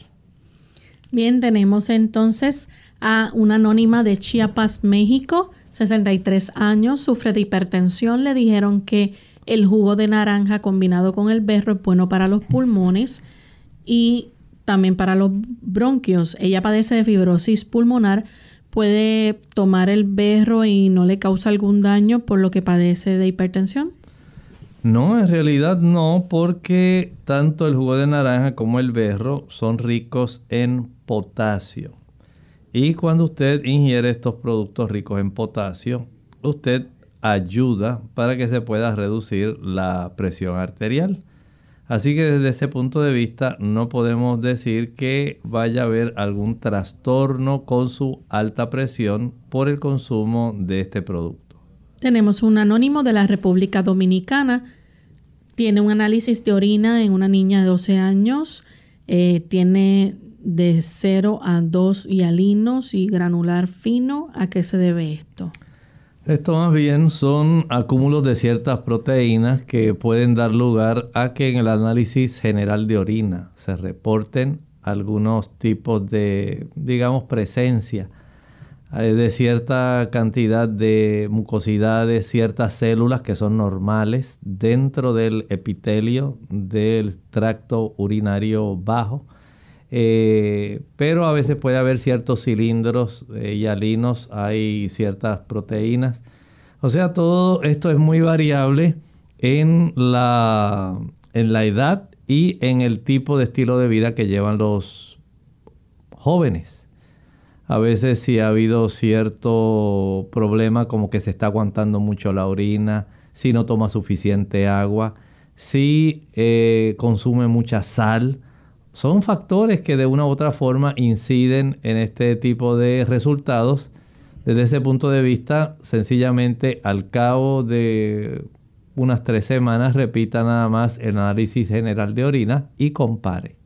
Bien, tenemos entonces a una anónima de Chiapas, México, 63 años, sufre de hipertensión. Le dijeron que el jugo de naranja combinado con el berro es bueno para los pulmones y también para los bronquios. Ella padece de fibrosis pulmonar. ¿Puede tomar el berro y no le causa algún daño por lo que padece de hipertensión? No, en realidad no, porque tanto el jugo de naranja como el berro son ricos en potasio. Y cuando usted ingiere estos productos ricos en potasio, usted ayuda para que se pueda reducir la presión arterial. Así que desde ese punto de vista no podemos decir que vaya a haber algún trastorno con su alta presión por el consumo de este producto. Tenemos un anónimo de la República Dominicana. Tiene un análisis de orina en una niña de 12 años. Eh, tiene de 0 a 2 hialinos y granular fino. ¿A qué se debe esto? Esto más bien son acúmulos de ciertas proteínas que pueden dar lugar a que en el análisis general de orina se reporten algunos tipos de, digamos, presencia eh, de cierta cantidad de mucosidades, ciertas células que son normales dentro del epitelio del tracto urinario bajo eh, pero a veces puede haber ciertos cilindros eh, hialinos, hay ciertas proteínas. O sea, todo esto es muy variable en la, en la edad y en el tipo de estilo de vida que llevan los jóvenes. A veces si ha habido cierto problema como que se está aguantando mucho la orina, si no toma suficiente agua, si eh, consume mucha sal, son factores que de una u otra forma inciden en este tipo de resultados. Desde ese punto de vista, sencillamente al cabo de unas tres semanas repita nada más el análisis general de orina y compare.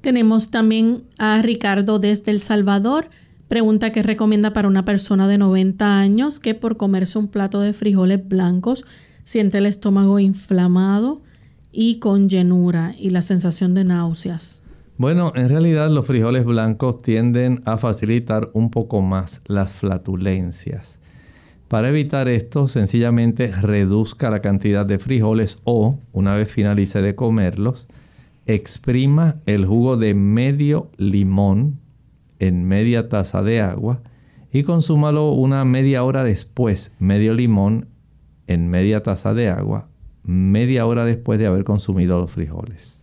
Tenemos también a Ricardo desde El Salvador. Pregunta que recomienda para una persona de 90 años que por comerse un plato de frijoles blancos siente el estómago inflamado y con llenura y la sensación de náuseas. Bueno, en realidad los frijoles blancos tienden a facilitar un poco más las flatulencias. Para evitar esto, sencillamente reduzca la cantidad de frijoles o, una vez finalice de comerlos, exprima el jugo de medio limón en media taza de agua y consúmalo una media hora después, medio limón en media taza de agua, media hora después de haber consumido los frijoles.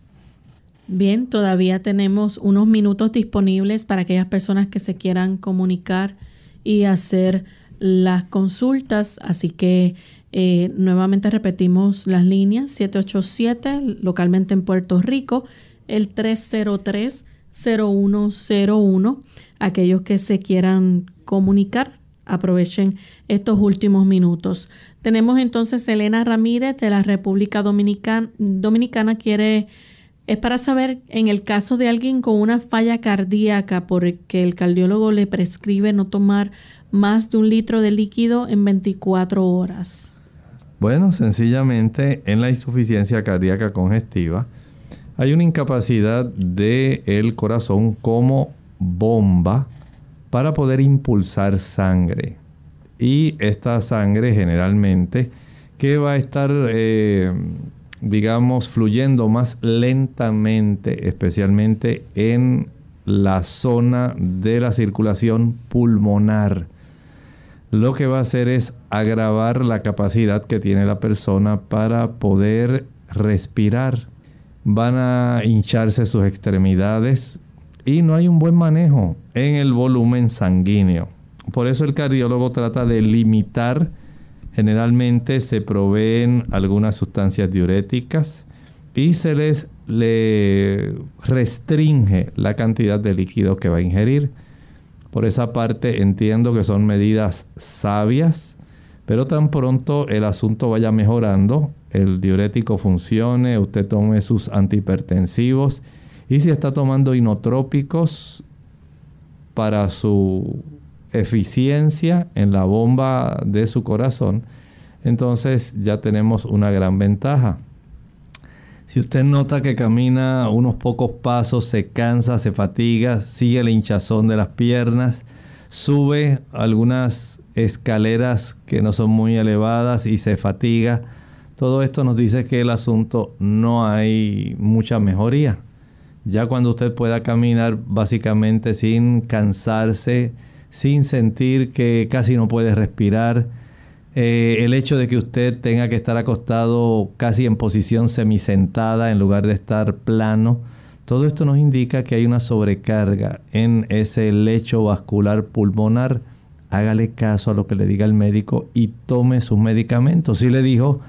Bien, todavía tenemos unos minutos disponibles para aquellas personas que se quieran comunicar y hacer las consultas, así que eh, nuevamente repetimos las líneas 787 localmente en Puerto Rico, el 303-0101. Aquellos que se quieran comunicar, aprovechen estos últimos minutos. Tenemos entonces Elena Ramírez de la República Dominicana, Dominicana quiere es para saber en el caso de alguien con una falla cardíaca porque el cardiólogo le prescribe no tomar más de un litro de líquido en 24 horas? Bueno, sencillamente en la insuficiencia cardíaca congestiva hay una incapacidad del corazón como bomba para poder impulsar sangre. Y esta sangre generalmente que va a estar, eh, digamos, fluyendo más lentamente, especialmente en la zona de la circulación pulmonar lo que va a hacer es agravar la capacidad que tiene la persona para poder respirar. Van a hincharse sus extremidades y no hay un buen manejo en el volumen sanguíneo. Por eso el cardiólogo trata de limitar. Generalmente se proveen algunas sustancias diuréticas y se les le restringe la cantidad de líquido que va a ingerir. Por esa parte entiendo que son medidas sabias, pero tan pronto el asunto vaya mejorando, el diurético funcione, usted tome sus antihipertensivos y si está tomando inotrópicos para su eficiencia en la bomba de su corazón, entonces ya tenemos una gran ventaja. Si usted nota que camina unos pocos pasos, se cansa, se fatiga, sigue el hinchazón de las piernas, sube algunas escaleras que no son muy elevadas y se fatiga, todo esto nos dice que el asunto no hay mucha mejoría. Ya cuando usted pueda caminar básicamente sin cansarse, sin sentir que casi no puede respirar, eh, el hecho de que usted tenga que estar acostado casi en posición semisentada en lugar de estar plano, todo esto nos indica que hay una sobrecarga en ese lecho vascular pulmonar. Hágale caso a lo que le diga el médico y tome sus medicamentos. Si le dijo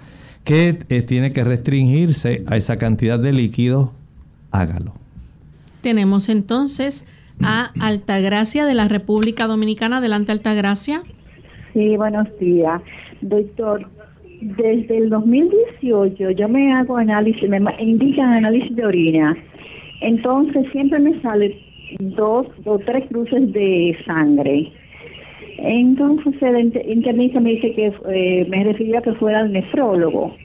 que eh, tiene que restringirse a esa cantidad de líquido, hágalo. Tenemos entonces a Altagracia de la República Dominicana. Adelante, Altagracia. Sí, buenos días. Doctor, desde el 2018 yo me hago análisis, me indican análisis de orina. Entonces siempre me salen dos o tres cruces de sangre. Entonces el internista me dice que eh, me refería a que fuera el nefrólogo.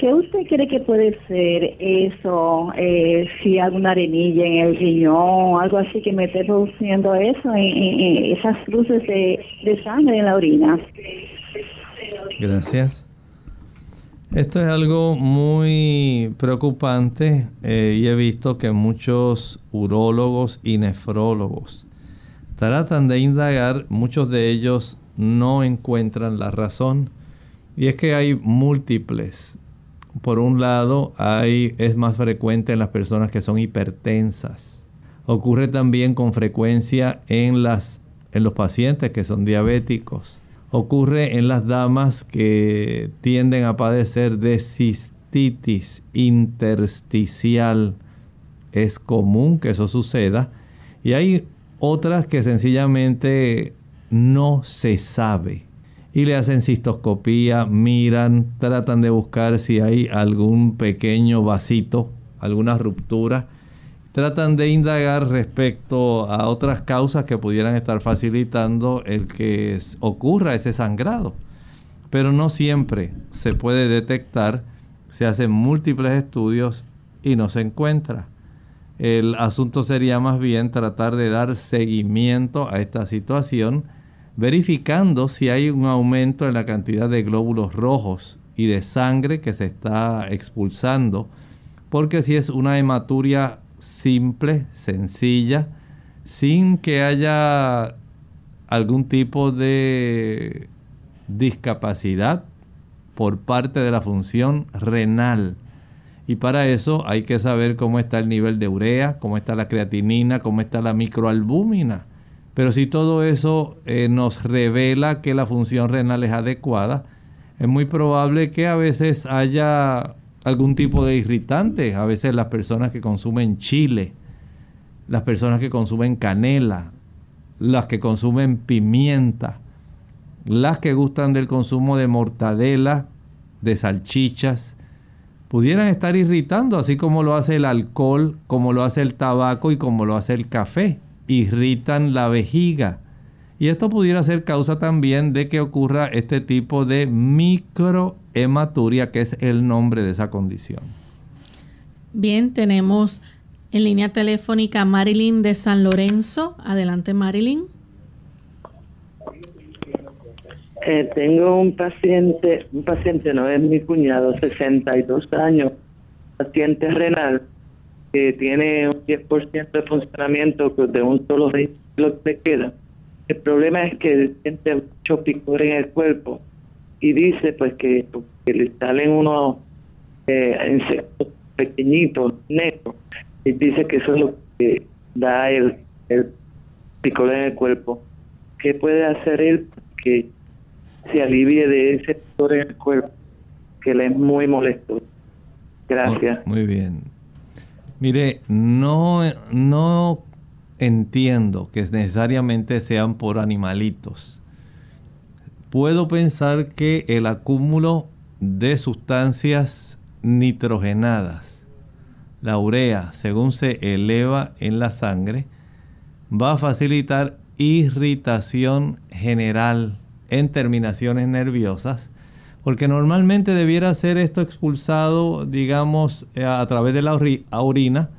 ¿Qué usted cree que puede ser eso? Eh, si alguna arenilla en el riñón, algo así que me esté produciendo eso, en, esas cruces de, sangre en la orina. Gracias. Esto es algo muy preocupante eh, y he visto que muchos urólogos y nefrólogos tratan de indagar, muchos de ellos no encuentran la razón. Y es que hay múltiples Por un lado, hay, es más frecuente en las personas que son hipertensas. Ocurre también con frecuencia en, las, en los pacientes que son diabéticos. Ocurre en las damas que tienden a padecer de cistitis intersticial. Es común que eso suceda. Y hay otras que sencillamente no se sabe y le hacen cistoscopía, miran, tratan de buscar si hay algún pequeño vasito, alguna ruptura. Tratan de indagar respecto a otras causas que pudieran estar facilitando el que ocurra ese sangrado. Pero no siempre se puede detectar, se hacen múltiples estudios y no se encuentra. El asunto sería más bien tratar de dar seguimiento a esta situación verificando si hay un aumento en la cantidad de glóbulos rojos y de sangre que se está expulsando, porque si es una hematuria simple, sencilla, sin que haya algún tipo de discapacidad por parte de la función renal. Y para eso hay que saber cómo está el nivel de urea, cómo está la creatinina, cómo está la microalbúmina. Pero si todo eso eh, nos revela que la función renal es adecuada, es muy probable que a veces haya algún tipo de irritante. A veces las personas que consumen chile, las personas que consumen canela, las que consumen pimienta, las que gustan del consumo de mortadela, de salchichas, pudieran estar irritando, así como lo hace el alcohol, como lo hace el tabaco y como lo hace el café irritan la vejiga. Y esto pudiera ser causa también de que ocurra este tipo de microhematuria, que es el nombre de esa condición. Bien, tenemos en línea telefónica Marilyn de San Lorenzo. Adelante, Marilyn. Eh, tengo un paciente, un paciente no es mi cuñado, 62 años, paciente renal, que tiene un 10% de funcionamiento de un solo vehículo que queda. El problema es que siente mucho picor en el cuerpo y dice pues que, le salen unos eh, insectos pequeñitos, negros, y dice que eso es lo que da el, el picor en el cuerpo. ¿Qué puede hacer él que se alivie de ese picor en el cuerpo que le es muy molesto? Gracias. Muy bien. Mire, no, no entiendo que necesariamente sean por animalitos. Puedo pensar que el acúmulo de sustancias nitrogenadas, la urea, según se eleva en la sangre, va a facilitar irritación general en terminaciones nerviosas porque normalmente debiera ser esto expulsado, digamos, eh, a través de la orina,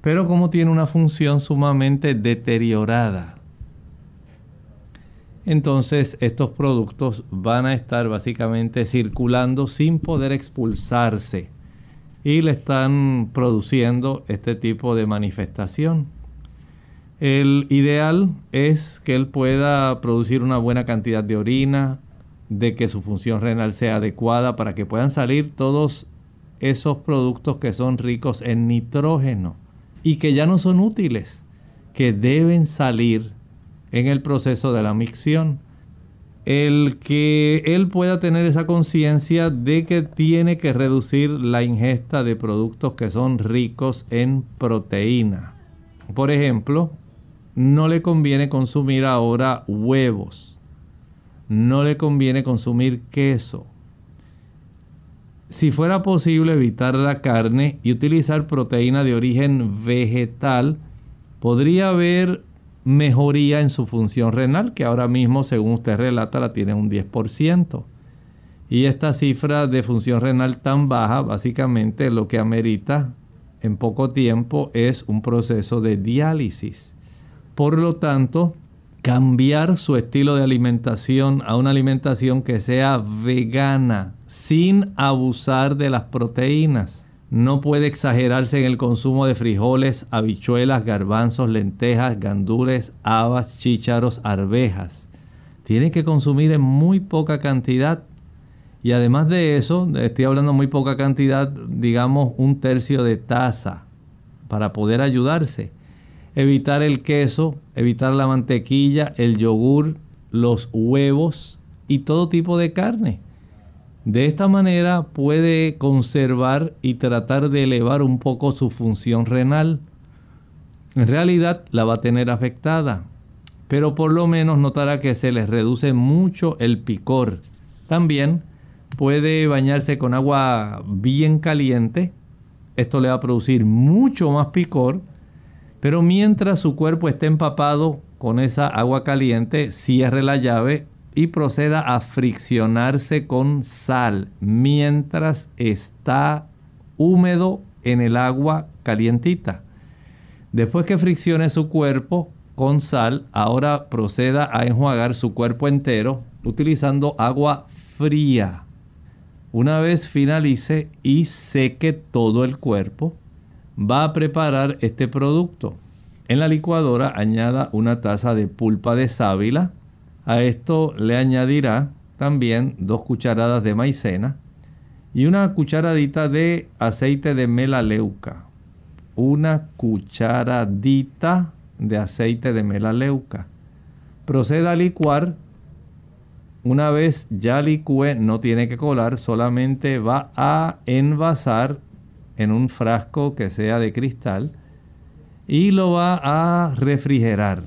pero como tiene una función sumamente deteriorada. Entonces estos productos van a estar básicamente circulando sin poder expulsarse y le están produciendo este tipo de manifestación. El ideal es que él pueda producir una buena cantidad de orina, de que su función renal sea adecuada para que puedan salir todos esos productos que son ricos en nitrógeno y que ya no son útiles, que deben salir en el proceso de la micción. El que él pueda tener esa conciencia de que tiene que reducir la ingesta de productos que son ricos en proteína. Por ejemplo, no le conviene consumir ahora huevos no le conviene consumir queso. Si fuera posible evitar la carne y utilizar proteína de origen vegetal, podría haber mejoría en su función renal, que ahora mismo, según usted relata, la tiene un 10%. Y esta cifra de función renal tan baja, básicamente lo que amerita en poco tiempo es un proceso de diálisis. Por lo tanto, cambiar su estilo de alimentación a una alimentación que sea vegana, sin abusar de las proteínas. No puede exagerarse en el consumo de frijoles, habichuelas, garbanzos, lentejas, gandules, habas, chícharos, arvejas. Tiene que consumir en muy poca cantidad Y además de eso, estoy hablando muy poca cantidad, digamos un tercio de taza para poder ayudarse. Evitar el queso, evitar la mantequilla, el yogur, los huevos y todo tipo de carne. De esta manera puede conservar y tratar de elevar un poco su función renal. En realidad la va a tener afectada, pero por lo menos notará que se le reduce mucho el picor. También puede bañarse con agua bien caliente. Esto le va a producir mucho más picor, pero mientras su cuerpo esté empapado con esa agua caliente, cierre la llave y proceda a friccionarse con sal mientras está húmedo en el agua calientita. Después que friccione su cuerpo con sal, ahora proceda a enjuagar su cuerpo entero utilizando agua fría. Una vez finalice y seque todo el cuerpo, va a preparar este producto. En la licuadora añada una taza de pulpa de sábila, a esto le añadirá también dos cucharadas de maicena y una cucharadita de aceite de melaleuca. Una cucharadita de aceite de melaleuca. Proceda a licuar. Una vez ya licue, no tiene que colar, solamente va a envasar en un frasco que sea de cristal y lo va a refrigerar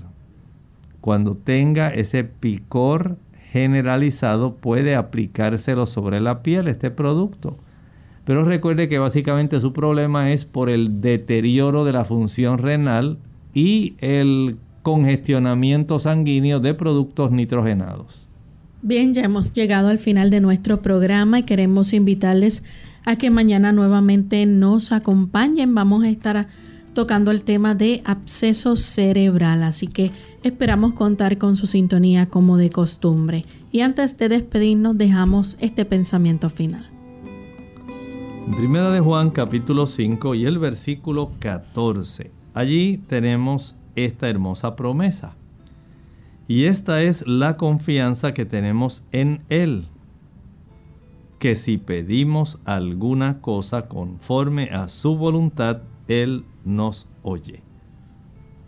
cuando tenga ese picor generalizado puede aplicárselo sobre la piel este producto. Pero recuerde que básicamente su problema es por el deterioro de la función renal y el congestionamiento sanguíneo de productos nitrogenados. Bien, ya hemos llegado al final de nuestro programa y queremos invitarles a que mañana nuevamente nos acompañen. Vamos a estar tocando el tema de absceso cerebral, así que esperamos contar con su sintonía como de costumbre. Y antes de despedirnos dejamos este pensamiento final. Primera de Juan capítulo 5 y el versículo 14. Allí tenemos esta hermosa promesa. Y esta es la confianza que tenemos en Él, que si pedimos alguna cosa conforme a su voluntad, Él nos oye.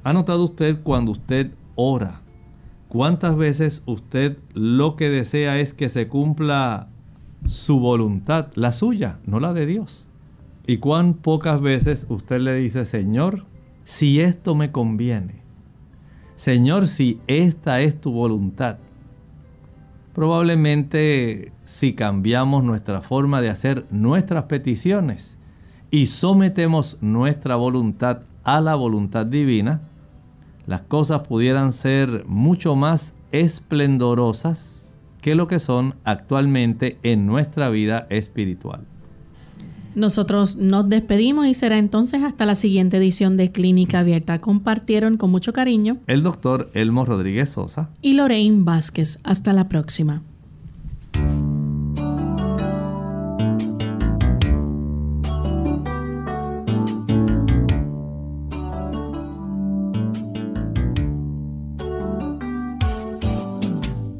¿Ha notado usted cuando usted ora? ¿Cuántas veces usted lo que desea es que se cumpla su voluntad, la suya, no la de Dios? ¿Y cuán pocas veces usted le dice, Señor, si esto me conviene? Señor, si esta es tu voluntad. Probablemente si cambiamos nuestra forma de hacer nuestras peticiones, y sometemos nuestra voluntad a la voluntad divina, las cosas pudieran ser mucho más esplendorosas que lo que son actualmente en nuestra vida espiritual. Nosotros nos despedimos y será entonces hasta la siguiente edición de Clínica Abierta. Compartieron con mucho cariño el doctor Elmo Rodríguez Sosa y Lorraine Vázquez. Hasta la próxima.